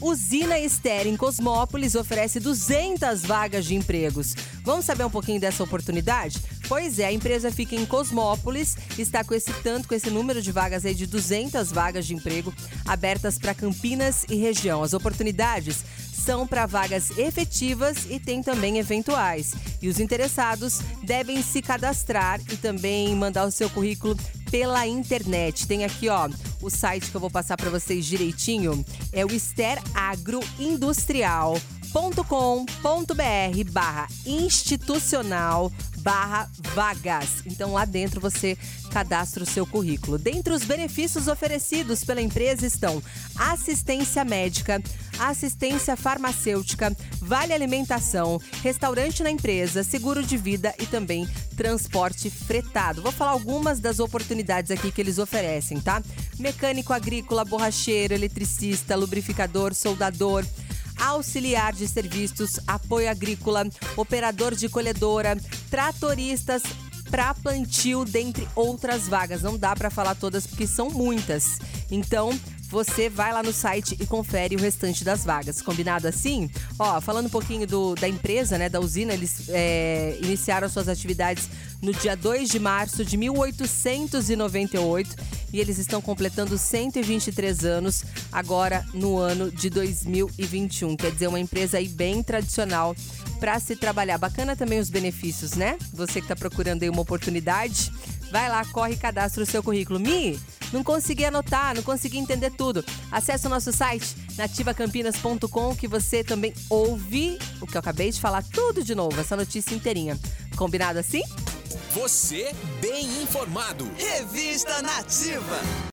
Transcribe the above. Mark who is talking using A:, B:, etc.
A: Usina Ester em Cosmópolis oferece 200 vagas de empregos. Vamos saber um pouquinho dessa oportunidade? Pois é, a empresa fica em Cosmópolis, está com esse tanto, com esse número de vagas aí de 200 vagas de emprego abertas para Campinas e região. As oportunidades são para vagas efetivas e tem também eventuais. E os interessados devem se cadastrar e também mandar o seu currículo pela internet. Tem aqui, ó, o site que eu vou passar para vocês direitinho. É o esteragroindustrial.com.br barra institucional barra vagas. Então lá dentro você cadastra o seu currículo. Dentre os benefícios oferecidos pela empresa estão assistência médica, assistência farmacêutica, vale alimentação, restaurante na empresa, seguro de vida e também transporte fretado. Vou falar algumas das oportunidades aqui que eles oferecem, tá? Mecânico agrícola, borracheiro, eletricista, lubrificador, soldador auxiliar de serviços, apoio agrícola, operador de colhedora, tratoristas para plantio, dentre outras vagas. Não dá para falar todas porque são muitas. Então, você vai lá no site e confere o restante das vagas. Combinado assim? Ó, falando um pouquinho do, da empresa, né, da usina, eles é, iniciaram suas atividades no dia 2 de março de 1898 e eles estão completando 123 anos agora no ano de 2021. Quer dizer, uma empresa aí bem tradicional para se trabalhar. Bacana também os benefícios, né? Você que está procurando aí uma oportunidade, vai lá, corre e cadastra o seu currículo. Mi, não consegui anotar, não consegui entender tudo. Acesse o nosso site nativacampinas.com que você também ouve o que eu acabei de falar tudo de novo, essa notícia inteirinha. Combinado assim?
B: Você bem informado.
C: Revista Nativa.